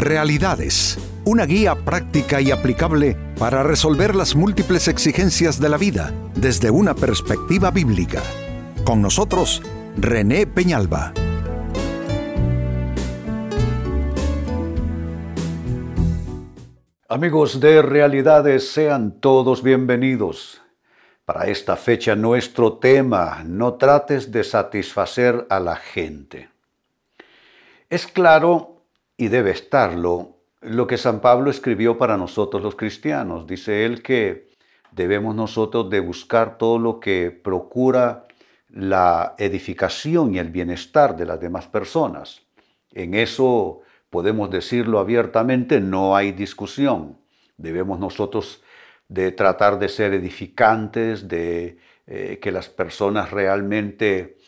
Realidades, una guía práctica y aplicable para resolver las múltiples exigencias de la vida desde una perspectiva bíblica. Con nosotros, René Peñalba. Amigos de Realidades, sean todos bienvenidos. Para esta fecha nuestro tema, no trates de satisfacer a la gente. Es claro y debe estarlo lo que San Pablo escribió para nosotros los cristianos. Dice él que debemos nosotros de buscar todo lo que procura la edificación y el bienestar de las demás personas. En eso podemos decirlo abiertamente, no hay discusión. Debemos nosotros de tratar de ser edificantes, de eh, que las personas realmente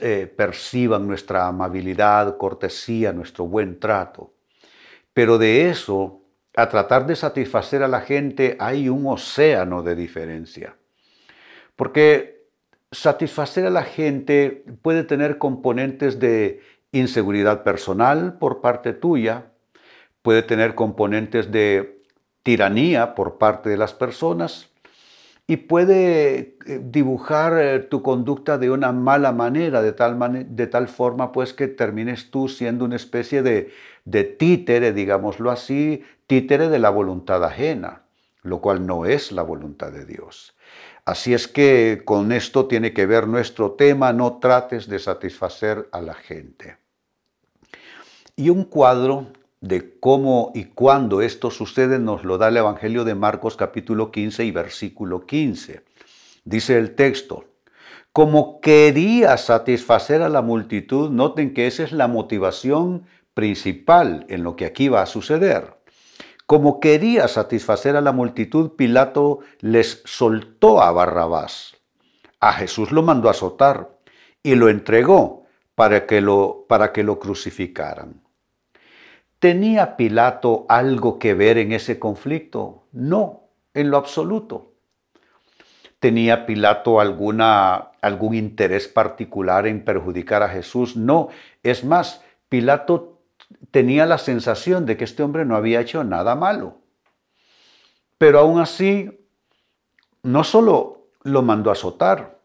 eh, perciban nuestra amabilidad, cortesía, nuestro buen trato. Pero de eso, a tratar de satisfacer a la gente, hay un océano de diferencia. Porque satisfacer a la gente puede tener componentes de inseguridad personal por parte tuya, puede tener componentes de tiranía por parte de las personas, y puede eh, dibujar eh, tu conducta de una mala manera, de tal, de tal forma pues que termines tú siendo una especie de, de títere, digámoslo así, títere de la voluntad ajena, lo cual no es la voluntad de Dios. Así es que con esto tiene que ver nuestro tema, no trates de satisfacer a la gente. Y un cuadro de cómo y cuándo esto sucede nos lo da el Evangelio de Marcos capítulo 15 y versículo 15. Dice el texto, como quería satisfacer a la multitud, noten que esa es la motivación principal en lo que aquí va a suceder. Como quería satisfacer a la multitud, Pilato les soltó a Barrabás. A Jesús lo mandó a azotar y lo entregó para que lo, para que lo crucificaran. ¿Tenía Pilato algo que ver en ese conflicto? No, en lo absoluto. ¿Tenía Pilato alguna, algún interés particular en perjudicar a Jesús? No. Es más, Pilato tenía la sensación de que este hombre no había hecho nada malo. Pero aún así, no solo lo mandó a azotar,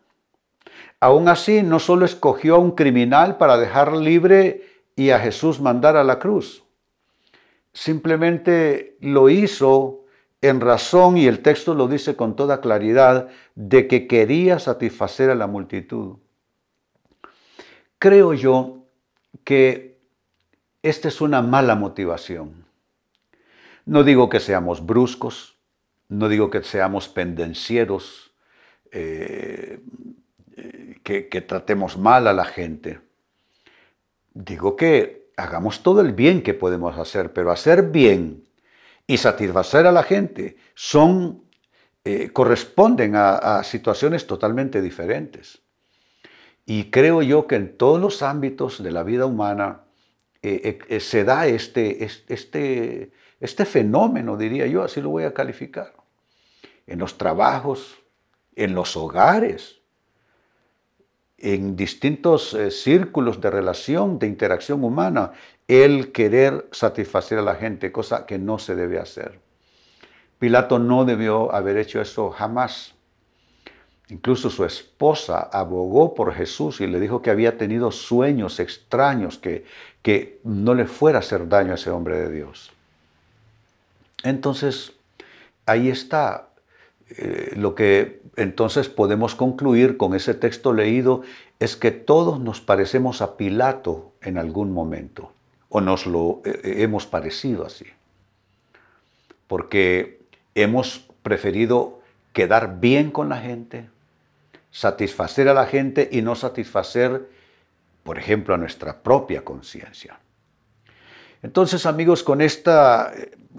aún así no solo escogió a un criminal para dejar libre y a Jesús mandar a la cruz simplemente lo hizo en razón, y el texto lo dice con toda claridad, de que quería satisfacer a la multitud. Creo yo que esta es una mala motivación. No digo que seamos bruscos, no digo que seamos pendencieros, eh, que, que tratemos mal a la gente. Digo que hagamos todo el bien que podemos hacer, pero hacer bien y satisfacer a la gente son, eh, corresponden a, situaciones totalmente diferentes. Y creo yo que en todos los ámbitos de la vida humana eh, eh, se da este, este, este fenómeno, diría yo, así lo voy a calificar. En los trabajos, en los hogares, en distintos eh, círculos de relación, de interacción humana, el querer satisfacer a la gente, cosa que no se debe hacer. Pilato no debió haber hecho eso jamás. Incluso su esposa abogó por Jesús y le dijo que había tenido sueños extraños, que, que no le fuera a hacer daño a ese hombre de Dios. Entonces, ahí está eh, lo que entonces podemos concluir con ese texto leído es que todos nos parecemos a Pilato en algún momento, o nos lo eh, eh, hemos parecido así, porque hemos preferido quedar bien con la gente, satisfacer a la gente y no satisfacer, por ejemplo, a nuestra propia conciencia. Entonces, amigos, con esta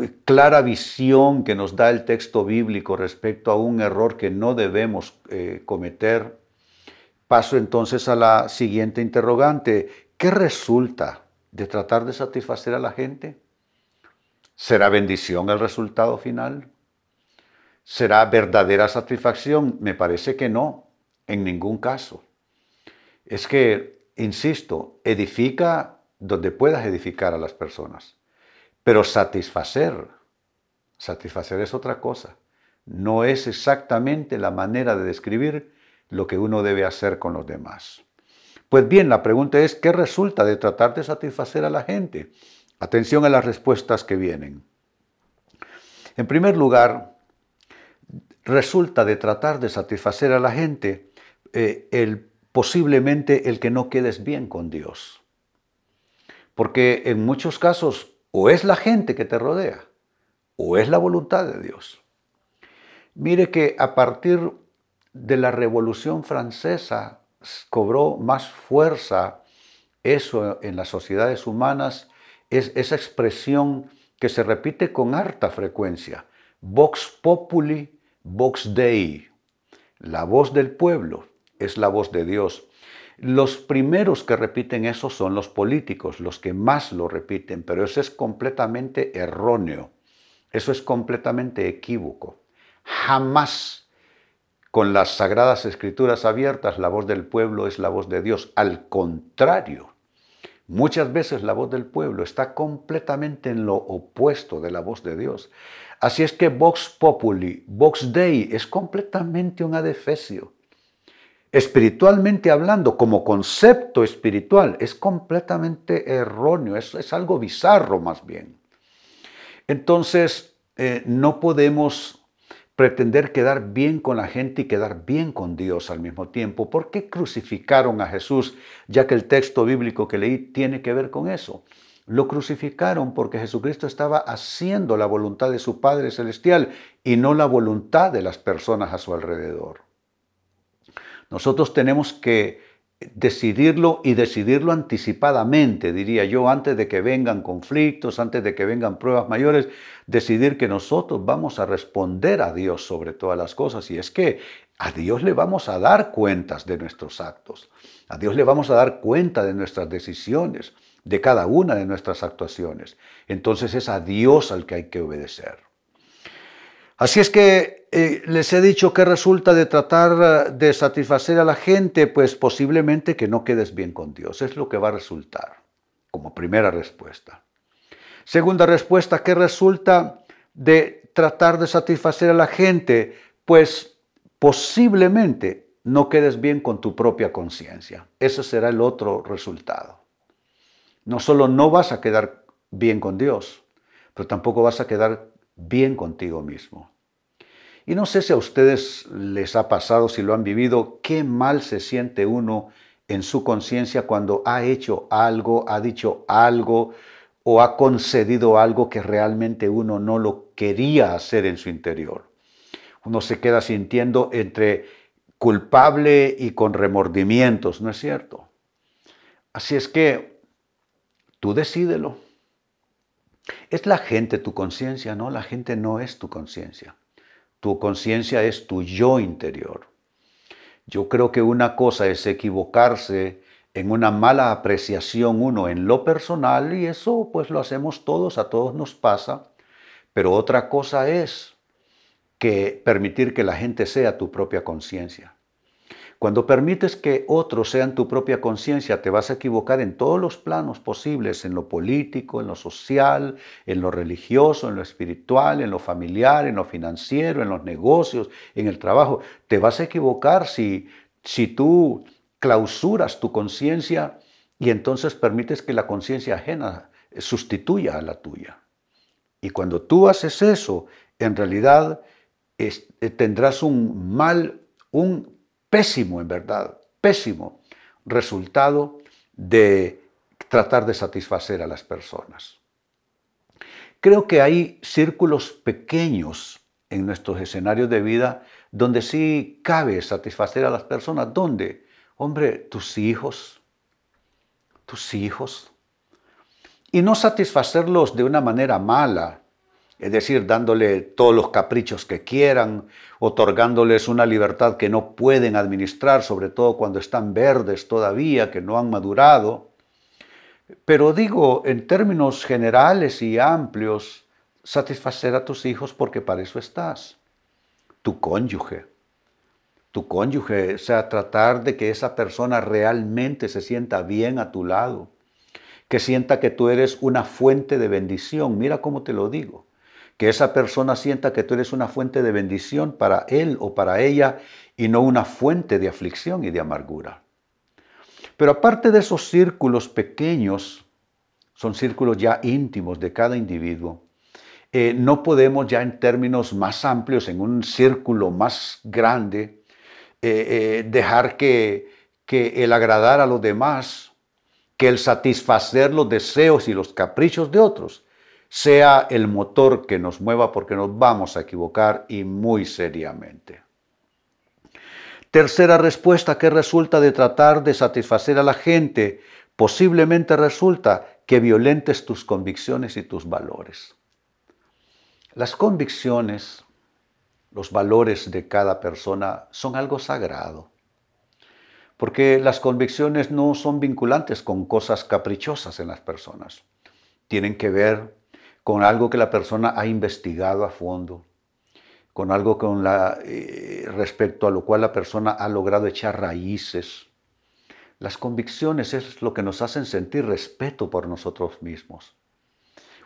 clara visión que nos da el texto bíblico respecto a un error que no debemos eh, cometer, paso entonces a la siguiente interrogante. ¿Qué resulta de tratar de satisfacer a la gente? ¿Será bendición el resultado final? ¿Será verdadera satisfacción? Me parece que no, en ningún caso. Es que, insisto, edifica donde puedas edificar a las personas Pero satisfacer, satisfacer es otra cosa. No es exactamente la manera de describir lo que uno debe hacer con los demás. Pues bien, la pregunta es, ¿qué resulta de tratar de satisfacer a la gente? Atención a las respuestas que vienen. En primer lugar, resulta de tratar de satisfacer a la gente eh, el, posiblemente el que no quedes bien con Dios. Porque en muchos casos o es la gente que te rodea o es la voluntad de Dios. Mire que a partir de la Revolución Francesa cobró más fuerza eso en las sociedades humanas, es esa expresión que se repite con harta frecuencia, Vox Populi, Vox Dei, la voz del pueblo es la voz de Dios. Los primeros que repiten eso son los políticos, los que más lo repiten, pero eso es completamente erróneo, eso es completamente equívoco. Jamás con las sagradas escrituras abiertas la voz del pueblo es la voz de Dios. Al contrario, muchas veces la voz del pueblo está completamente en lo opuesto de la voz de Dios. Así es que Vox Populi, Vox Dei es completamente un adefesio espiritualmente hablando, como concepto espiritual, es completamente erróneo, es, algo bizarro más bien. Entonces, eh, no podemos pretender quedar bien con la gente y quedar bien con Dios al mismo tiempo. ¿Por qué crucificaron a Jesús? Ya que el texto bíblico que leí tiene que ver con eso. Lo crucificaron porque Jesucristo estaba haciendo la voluntad de su Padre Celestial y no la voluntad de las personas a su alrededor. Nosotros tenemos que decidirlo y decidirlo anticipadamente, diría yo, antes de que vengan conflictos, antes de que vengan pruebas mayores, decidir que nosotros vamos a responder a Dios sobre todas las cosas. Y es que a Dios le vamos a dar cuentas de nuestros actos, a Dios le vamos a dar cuenta de nuestras decisiones, de cada una de nuestras actuaciones. Entonces es a Dios al que hay que obedecer. Así es que eh, les he dicho que resulta de tratar eh, de satisfacer a la gente, pues posiblemente que no quedes bien con Dios. Es lo que va a resultar como primera respuesta. Segunda respuesta, ¿qué resulta de tratar de satisfacer a la gente? Pues posiblemente no quedes bien con tu propia conciencia. Ese será el otro resultado. No solo no vas a quedar bien con Dios, pero tampoco vas a quedar bien contigo mismo. Y no sé si a ustedes les ha pasado, si lo han vivido, qué mal se siente uno en su conciencia cuando ha hecho algo, ha dicho algo o ha concedido algo que realmente uno no lo quería hacer en su interior. Uno se queda sintiendo entre culpable y con remordimientos, ¿no es cierto? Así es que tú decídelo. Es la gente tu conciencia, ¿no? La gente no es tu conciencia. Tu conciencia es tu yo interior. Yo creo que una cosa es equivocarse en una mala apreciación uno en lo personal y eso pues lo hacemos todos, a todos nos pasa, pero otra cosa es que permitir que la gente sea tu propia conciencia. Cuando permites que otros sean tu propia conciencia, te vas a equivocar en todos los planos posibles, en lo político, en lo social, en lo religioso, en lo espiritual, en lo familiar, en lo financiero, en los negocios, en el trabajo. Te vas a equivocar si, si tú clausuras tu conciencia y entonces permites que la conciencia ajena sustituya a la tuya. Y cuando tú haces eso, en realidad eh, tendrás un mal, un pésimo en verdad, pésimo resultado de tratar de satisfacer a las personas. Creo que hay círculos pequeños en nuestros escenarios de vida donde sí cabe satisfacer a las personas. ¿Dónde? Hombre, tus hijos, tus hijos. Y no satisfacerlos de una manera mala, es decir, dándole todos los caprichos que quieran, otorgándoles una libertad que no pueden administrar, sobre todo cuando están verdes todavía, que no han madurado. Pero digo, en términos generales y amplios, satisfacer a tus hijos porque para eso estás. Tu cónyuge. Tu cónyuge, o sea, tratar de que esa persona realmente se sienta bien a tu lado que sienta que tú eres una fuente de bendición. Mira cómo te lo digo. Que esa persona sienta que tú eres una fuente de bendición para él o para ella y no una fuente de aflicción y de amargura. Pero aparte de esos círculos pequeños, son círculos ya íntimos de cada individuo, eh, no podemos ya en términos más amplios, en un círculo más grande, eh, eh, dejar que, que el agradar a los demás, que el satisfacer los deseos y los caprichos de otros, sea el motor que nos mueva porque nos vamos a equivocar y muy seriamente. Tercera respuesta que resulta de tratar de satisfacer a la gente, posiblemente resulta que violentes tus convicciones y tus valores. Las convicciones, los valores de cada persona son algo sagrado, porque las convicciones no son vinculantes con cosas caprichosas en las personas. Tienen que ver con algo que la persona ha investigado a fondo, con algo con eh, respecto a lo cual la persona ha logrado echar raíces. Las convicciones es lo que nos hacen sentir respeto por nosotros mismos.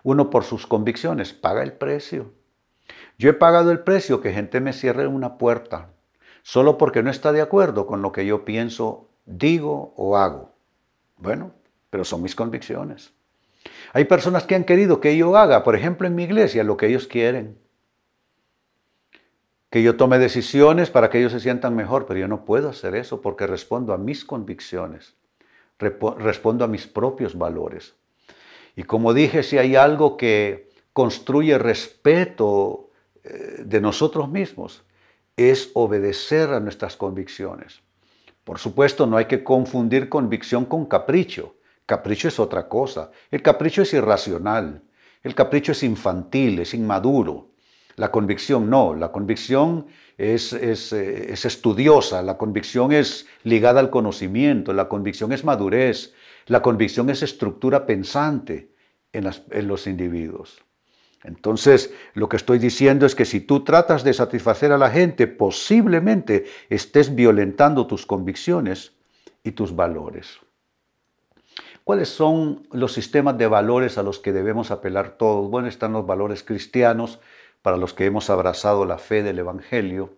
Uno por sus convicciones paga el precio. Yo he pagado el precio que gente me cierre una puerta solo porque no está de acuerdo con lo que yo pienso, digo o hago. Bueno, pero son mis convicciones. Hay personas que han querido que yo haga, por ejemplo, en mi iglesia, lo que ellos quieren que yo tome decisiones para que ellos se sientan mejor, pero yo no puedo hacer eso porque respondo a mis convicciones, respondo a mis propios valores. Y como dije, si hay algo que construye respeto eh, de nosotros mismos, es obedecer a nuestras convicciones. Por supuesto, no hay que confundir convicción con capricho. Capricho es otra cosa. El capricho es irracional. El capricho es infantil, es inmaduro. La convicción no, la convicción es, eh, es, estudiosa, la convicción es ligada al conocimiento, la convicción es madurez, la convicción es estructura pensante en, en los individuos. Entonces, lo que estoy diciendo es que si tú tratas de satisfacer a la gente, posiblemente estés violentando tus convicciones y tus valores. ¿Cuáles son los sistemas de valores a los que debemos apelar todos? Bueno, están los valores cristianos, para los que hemos abrazado la fe del Evangelio,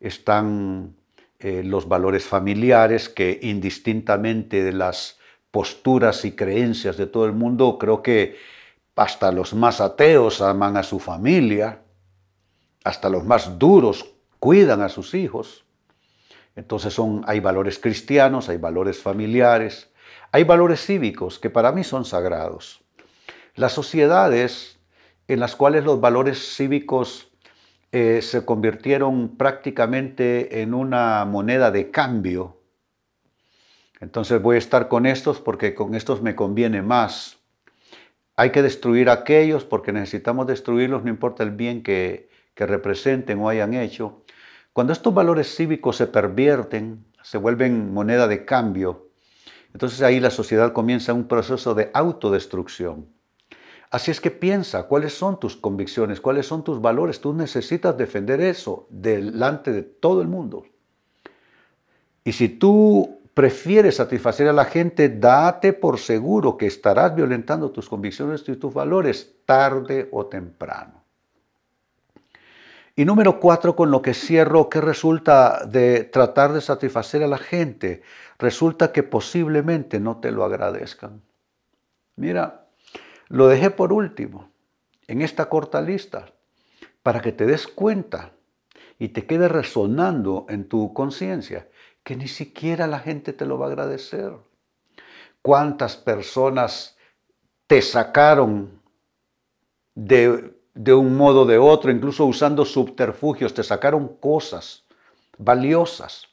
están eh, los valores familiares que indistintamente de las posturas y creencias de todo el mundo, creo que hasta los más ateos aman a su familia, hasta los más duros cuidan a sus hijos. Entonces son, hay valores cristianos, hay valores familiares, hay valores cívicos que para mí son sagrados. Las sociedades en las cuales los valores cívicos eh, se convirtieron prácticamente en una moneda de cambio. Entonces voy a estar con estos porque con estos me conviene más. Hay que destruir aquellos porque necesitamos destruirlos, no importa el bien que, que representen o hayan hecho. Cuando estos valores cívicos se pervierten, se vuelven moneda de cambio, entonces ahí la sociedad comienza un proceso de autodestrucción. Así es que piensa cuáles son tus convicciones, cuáles son tus valores. Tú necesitas defender eso delante de todo el mundo. Y si tú prefieres satisfacer a la gente, date por seguro que estarás violentando tus convicciones y tus valores tarde o temprano. Y número cuatro, con lo que cierro, ¿qué resulta de tratar de satisfacer a la gente? Resulta que posiblemente no te lo agradezcan. Mira, lo dejé por último en esta corta lista para que te des cuenta y te quede resonando en tu conciencia que ni siquiera la gente te lo va a agradecer. ¿Cuántas personas te sacaron de, un modo o de otro, incluso usando subterfugios, te sacaron cosas valiosas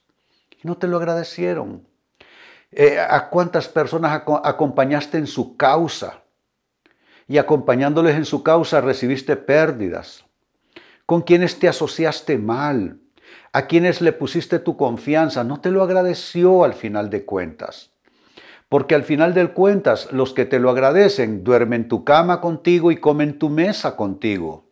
y no te lo agradecieron? Eh, ¿A cuántas personas acompañaste en su causa? y acompañándoles en su causa recibiste pérdidas, con quienes te asociaste mal, a quienes le pusiste tu confianza, no te lo agradeció al final de cuentas. Porque al final de cuentas, los que te lo agradecen duermen en tu cama contigo y comen tu mesa contigo.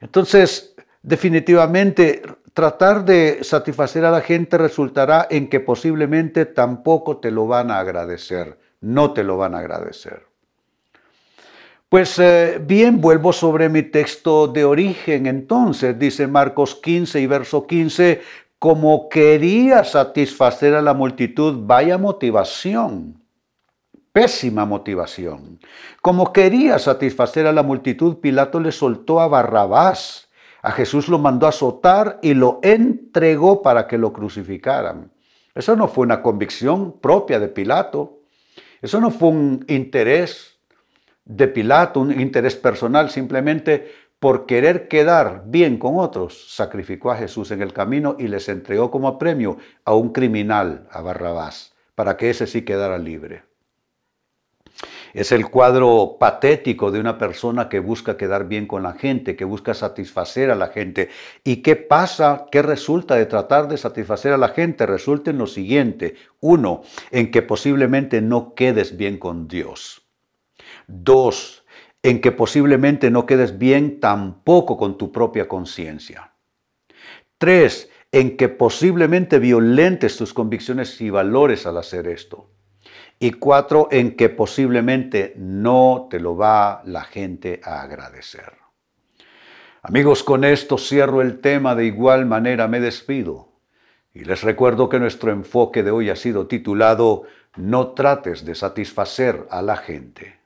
Entonces, definitivamente, tratar de satisfacer a la gente resultará en que posiblemente tampoco te lo van a agradecer no te lo van a agradecer. Pues eh, bien, vuelvo sobre mi texto de origen. Entonces, dice Marcos 15 y verso 15, como quería satisfacer a la multitud, vaya motivación, pésima motivación. Como quería satisfacer a la multitud, Pilato le soltó a Barrabás. A Jesús lo mandó a azotar y lo entregó para que lo crucificaran. Eso no fue una convicción propia de Pilato. Eso no fue un interés de Pilato, un interés personal, simplemente por querer quedar bien con otros, sacrificó a Jesús en el camino y les entregó como premio a un criminal, a Barrabás, para que ese sí quedara libre. Es el cuadro patético de una persona que busca quedar bien con la gente, que busca satisfacer a la gente. ¿Y qué pasa? ¿Qué resulta de tratar de satisfacer a la gente? Resulta en lo siguiente. Uno, en que posiblemente no quedes bien con Dios. Dos, en que posiblemente no quedes bien tampoco con tu propia conciencia. Tres, en que posiblemente violentes tus convicciones y valores al hacer esto. Y cuatro, en que posiblemente no te lo va la gente a agradecer. Amigos, con esto cierro el tema, de igual manera me despido. Y les recuerdo que nuestro enfoque de hoy ha sido titulado No trates de satisfacer a la gente